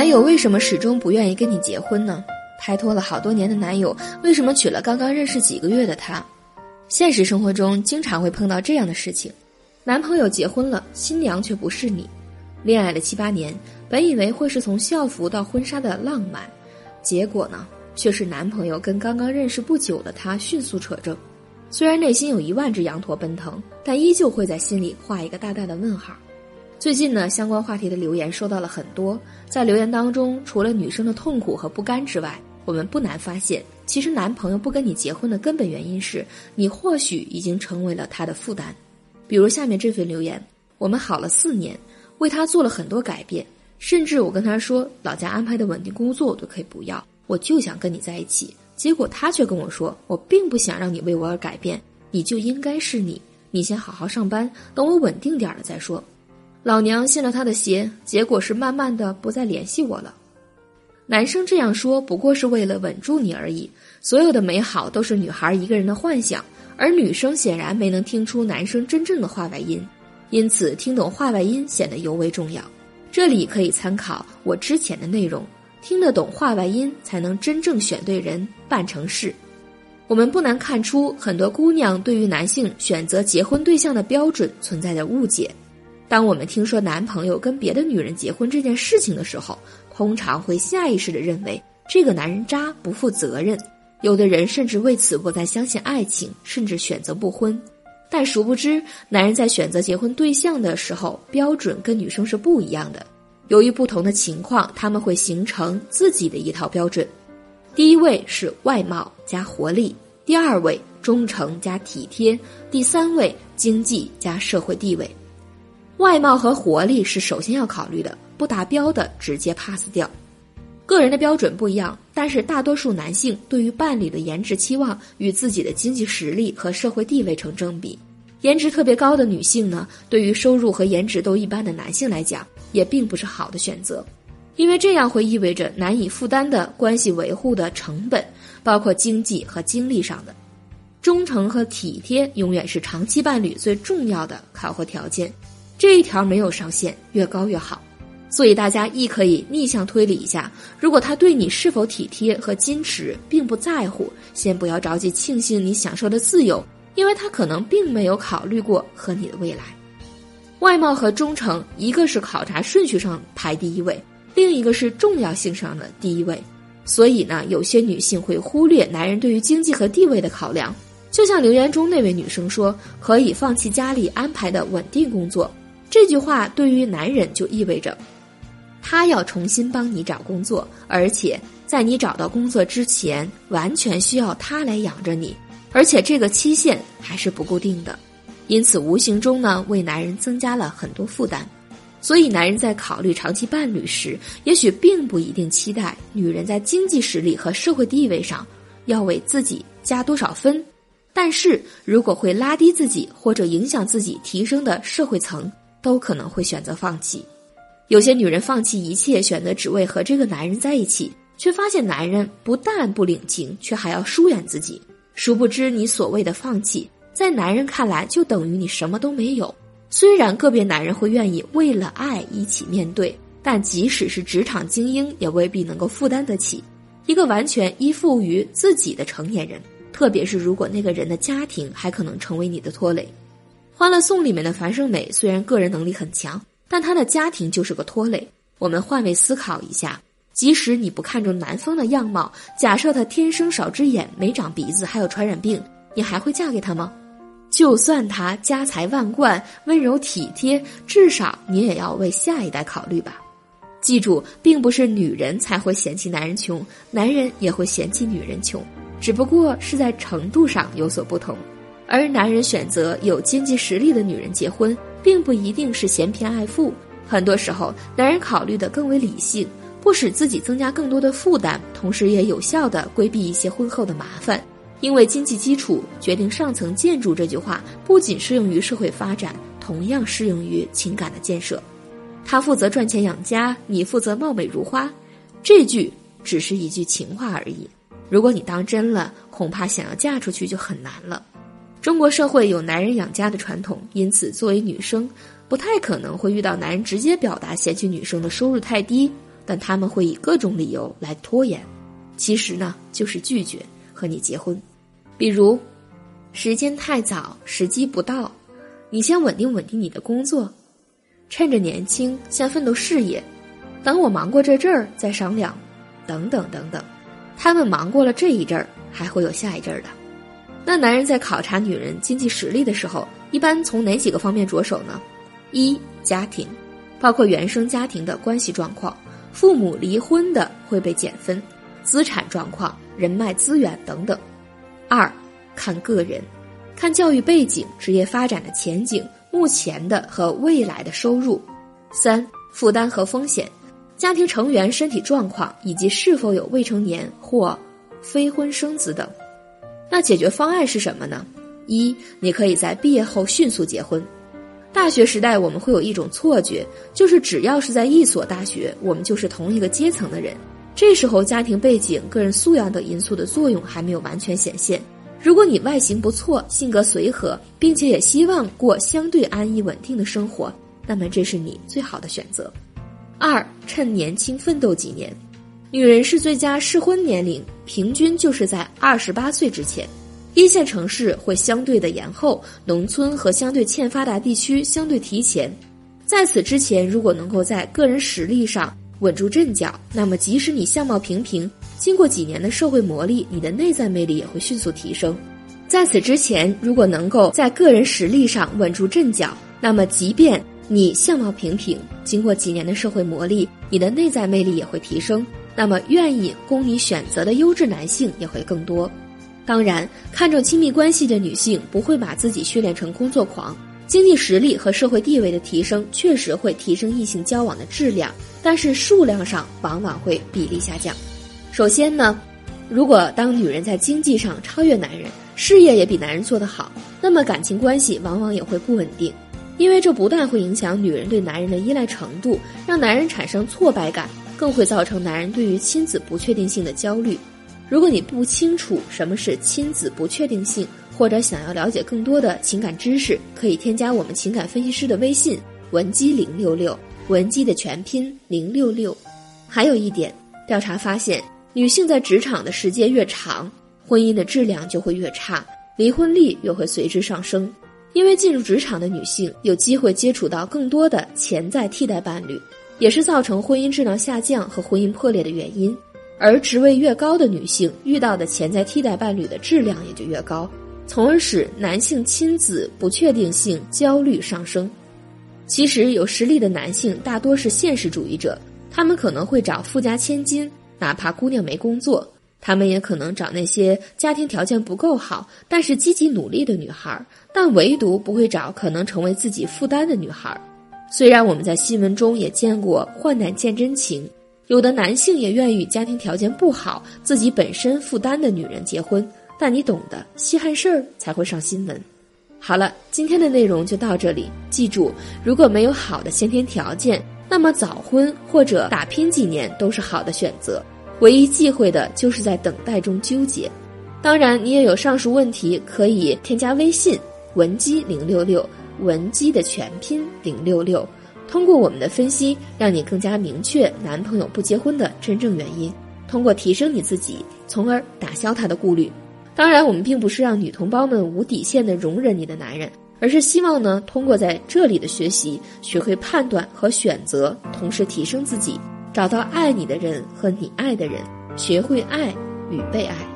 男友为什么始终不愿意跟你结婚呢？拍拖了好多年的男友为什么娶了刚刚认识几个月的她？现实生活中经常会碰到这样的事情：男朋友结婚了，新娘却不是你。恋爱了七八年，本以为会是从校服到婚纱的浪漫，结果呢，却是男朋友跟刚刚认识不久的她迅速扯证。虽然内心有一万只羊驼奔腾，但依旧会在心里画一个大大的问号。最近呢，相关话题的留言收到了很多，在留言当中，除了女生的痛苦和不甘之外，我们不难发现，其实男朋友不跟你结婚的根本原因是你或许已经成为了他的负担。比如下面这份留言：我们好了四年，为他做了很多改变，甚至我跟他说老家安排的稳定工作我都可以不要，我就想跟你在一起。结果他却跟我说：“我并不想让你为我而改变，你就应该是你，你先好好上班，等我稳定点了再说。”老娘信了他的邪，结果是慢慢的不再联系我了。男生这样说不过是为了稳住你而已，所有的美好都是女孩一个人的幻想，而女生显然没能听出男生真正的话外音，因此听懂话外音显得尤为重要。这里可以参考我之前的内容。听得懂话外音，才能真正选对人，办成事。我们不难看出，很多姑娘对于男性选择结婚对象的标准存在着误解。当我们听说男朋友跟别的女人结婚这件事情的时候，通常会下意识的认为这个男人渣、不负责任。有的人甚至为此不再相信爱情，甚至选择不婚。但殊不知，男人在选择结婚对象的时候，标准跟女生是不一样的。由于不同的情况，他们会形成自己的一套标准。第一位是外貌加活力，第二位忠诚加体贴，第三位经济加社会地位。外貌和活力是首先要考虑的，不达标的直接 pass 掉。个人的标准不一样，但是大多数男性对于伴侣的颜值期望与自己的经济实力和社会地位成正比。颜值特别高的女性呢，对于收入和颜值都一般的男性来讲。也并不是好的选择，因为这样会意味着难以负担的关系维护的成本，包括经济和精力上的。忠诚和体贴永远是长期伴侣最重要的考核条件，这一条没有上限，越高越好。所以大家亦可以逆向推理一下：如果他对你是否体贴和矜持并不在乎，先不要着急庆幸你享受的自由，因为他可能并没有考虑过和你的未来。外貌和忠诚，一个是考察顺序上排第一位，另一个是重要性上的第一位。所以呢，有些女性会忽略男人对于经济和地位的考量。就像留言中那位女生说：“可以放弃家里安排的稳定工作。”这句话对于男人就意味着，他要重新帮你找工作，而且在你找到工作之前，完全需要他来养着你，而且这个期限还是不固定的。因此，无形中呢，为男人增加了很多负担。所以，男人在考虑长期伴侣时，也许并不一定期待女人在经济实力和社会地位上要为自己加多少分。但是如果会拉低自己或者影响自己提升的社会层，都可能会选择放弃。有些女人放弃一切，选择只为和这个男人在一起，却发现男人不但不领情，却还要疏远自己。殊不知，你所谓的放弃。在男人看来，就等于你什么都没有。虽然个别男人会愿意为了爱一起面对，但即使是职场精英，也未必能够负担得起一个完全依附于自己的成年人。特别是如果那个人的家庭还可能成为你的拖累。《欢乐颂》里面的樊胜美虽然个人能力很强，但她的家庭就是个拖累。我们换位思考一下，即使你不看重男方的样貌，假设他天生少只眼、没长鼻子，还有传染病，你还会嫁给他吗？就算他家财万贯、温柔体贴，至少你也要为下一代考虑吧。记住，并不是女人才会嫌弃男人穷，男人也会嫌弃女人穷，只不过是在程度上有所不同。而男人选择有经济实力的女人结婚，并不一定是嫌贫爱富，很多时候男人考虑的更为理性，不使自己增加更多的负担，同时也有效的规避一些婚后的麻烦。因为经济基础决定上层建筑这句话，不仅适用于社会发展，同样适用于情感的建设。他负责赚钱养家，你负责貌美如花。这句只是一句情话而已。如果你当真了，恐怕想要嫁出去就很难了。中国社会有男人养家的传统，因此作为女生，不太可能会遇到男人直接表达嫌弃女生的收入太低。但他们会以各种理由来拖延，其实呢就是拒绝和你结婚。比如，时间太早，时机不到，你先稳定稳定你的工作，趁着年轻先奋斗事业，等我忙过这阵儿再商量，等等等等。他们忙过了这一阵儿，还会有下一阵儿的。那男人在考察女人经济实力的时候，一般从哪几个方面着手呢？一、家庭，包括原生家庭的关系状况，父母离婚的会被减分，资产状况、人脉资源等等。二、看个人，看教育背景、职业发展的前景、目前的和未来的收入。三、负担和风险。家庭成员身体状况以及是否有未成年或非婚生子等，那解决方案是什么呢？一，你可以在毕业后迅速结婚。大学时代我们会有一种错觉，就是只要是在一所大学，我们就是同一个阶层的人。这时候家庭背景、个人素养等因素的作用还没有完全显现。如果你外形不错，性格随和，并且也希望过相对安逸稳定的生活，那么这是你最好的选择。二，趁年轻奋斗几年，女人是最佳适婚年龄，平均就是在二十八岁之前。一线城市会相对的延后，农村和相对欠发达地区相对提前。在此之前，如果能够在个人实力上稳住阵脚，那么即使你相貌平平，经过几年的社会磨砺，你的内在魅力也会迅速提升。在此之前，如果能够在个人实力上稳住阵脚，那么即便你相貌平平，经过几年的社会磨砺，你的内在魅力也会提升。那么，愿意供你选择的优质男性也会更多。当然，看重亲密关系的女性不会把自己训练成工作狂。经济实力和社会地位的提升确实会提升异性交往的质量，但是数量上往往会比例下降。首先呢，如果当女人在经济上超越男人，事业也比男人做得好，那么感情关系往往也会不稳定。因为这不但会影响女人对男人的依赖程度，让男人产生挫败感，更会造成男人对于亲子不确定性的焦虑。如果你不清楚什么是亲子不确定性，或者想要了解更多的情感知识，可以添加我们情感分析师的微信文姬零六六，文姬的全拼零六六。还有一点，调查发现，女性在职场的时间越长，婚姻的质量就会越差，离婚率又会随之上升。因为进入职场的女性有机会接触到更多的潜在替代伴侣，也是造成婚姻质量下降和婚姻破裂的原因。而职位越高的女性遇到的潜在替代伴侣的质量也就越高，从而使男性亲子不确定性焦虑上升。其实有实力的男性大多是现实主义者，他们可能会找富家千金，哪怕姑娘没工作。他们也可能找那些家庭条件不够好，但是积极努力的女孩，但唯独不会找可能成为自己负担的女孩。虽然我们在新闻中也见过患难见真情，有的男性也愿与家庭条件不好、自己本身负担的女人结婚，但你懂的，稀罕事儿才会上新闻。好了，今天的内容就到这里。记住，如果没有好的先天条件，那么早婚或者打拼几年都是好的选择。唯一忌讳的就是在等待中纠结。当然，你也有上述问题，可以添加微信文姬零六六，文姬的全拼零六六，通过我们的分析，让你更加明确男朋友不结婚的真正原因，通过提升你自己，从而打消他的顾虑。当然，我们并不是让女同胞们无底线的容忍你的男人，而是希望呢，通过在这里的学习，学会判断和选择，同时提升自己。找到爱你的人和你爱的人，学会爱与被爱。